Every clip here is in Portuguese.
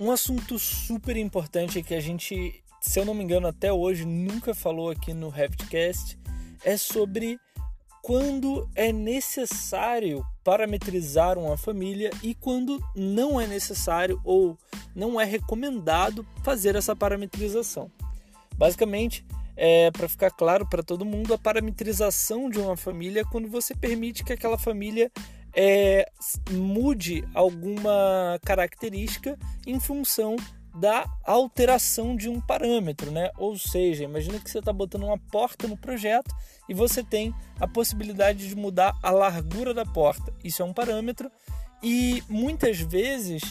um assunto super importante que a gente, se eu não me engano, até hoje nunca falou aqui no Revitcast é sobre quando é necessário parametrizar uma família e quando não é necessário ou não é recomendado fazer essa parametrização. Basicamente, é, para ficar claro para todo mundo, a parametrização de uma família é quando você permite que aquela família é, mude alguma característica em função da alteração de um parâmetro, né? Ou seja, imagina que você está botando uma porta no projeto e você tem a possibilidade de mudar a largura da porta. Isso é um parâmetro e muitas vezes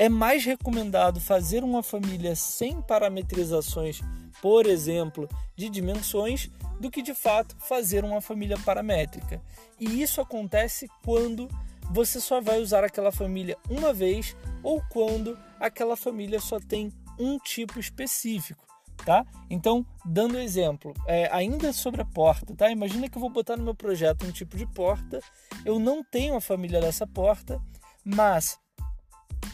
é mais recomendado fazer uma família sem parametrizações, por exemplo, de dimensões, do que de fato fazer uma família paramétrica. E isso acontece quando você só vai usar aquela família uma vez ou quando aquela família só tem um tipo específico, tá? Então, dando exemplo, é, ainda sobre a porta, tá? Imagina que eu vou botar no meu projeto um tipo de porta, eu não tenho a família dessa porta, mas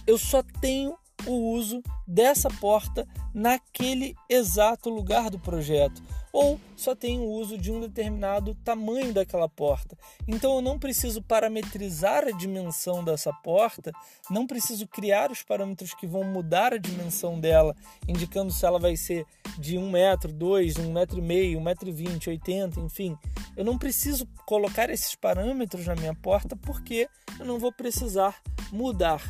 eu só tenho o uso dessa porta naquele exato lugar do projeto ou só tem o uso de um determinado tamanho daquela porta. Então eu não preciso parametrizar a dimensão dessa porta, não preciso criar os parâmetros que vão mudar a dimensão dela, indicando se ela vai ser de 1 metro, 2, 1 metro e meio, 1 metro e 20, 80, enfim. Eu não preciso colocar esses parâmetros na minha porta porque eu não vou precisar mudar.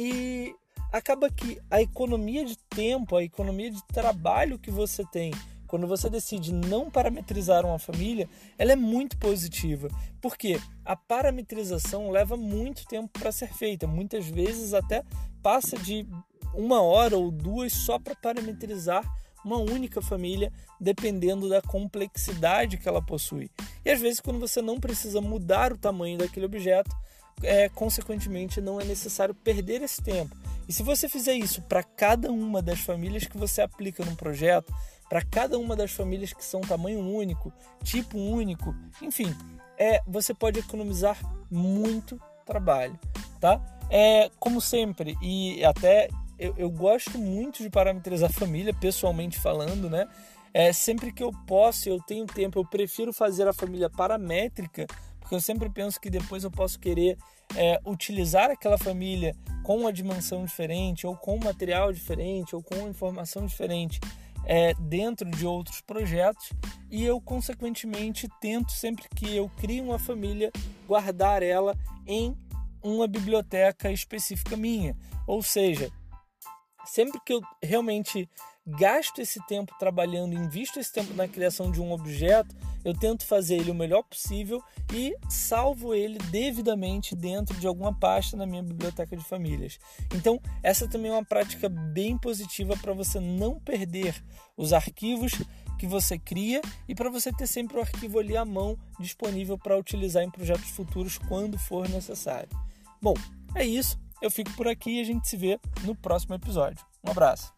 E acaba que a economia de tempo, a economia de trabalho que você tem quando você decide não parametrizar uma família, ela é muito positiva. Porque a parametrização leva muito tempo para ser feita, muitas vezes até passa de uma hora ou duas só para parametrizar uma única família, dependendo da complexidade que ela possui. E às vezes, quando você não precisa mudar o tamanho daquele objeto, é, consequentemente, não é necessário perder esse tempo. E se você fizer isso para cada uma das famílias que você aplica num projeto, para cada uma das famílias que são tamanho único, tipo único, enfim, é, você pode economizar muito trabalho, tá? É, como sempre, e até eu, eu gosto muito de parametrizar a família, pessoalmente falando, né? É, sempre que eu posso, eu tenho tempo, eu prefiro fazer a família paramétrica, porque eu sempre penso que depois eu posso querer é, utilizar aquela família com uma dimensão diferente, ou com material diferente, ou com informação diferente é, dentro de outros projetos e eu, consequentemente, tento sempre que eu crio uma família guardar ela em uma biblioteca específica minha. Ou seja, sempre que eu realmente gasto esse tempo trabalhando, invisto esse tempo na criação de um objeto, eu tento fazer ele o melhor possível e salvo ele devidamente dentro de alguma pasta na minha biblioteca de famílias. Então, essa também é uma prática bem positiva para você não perder os arquivos que você cria e para você ter sempre o arquivo ali à mão disponível para utilizar em projetos futuros quando for necessário. Bom, é isso. Eu fico por aqui e a gente se vê no próximo episódio. Um abraço.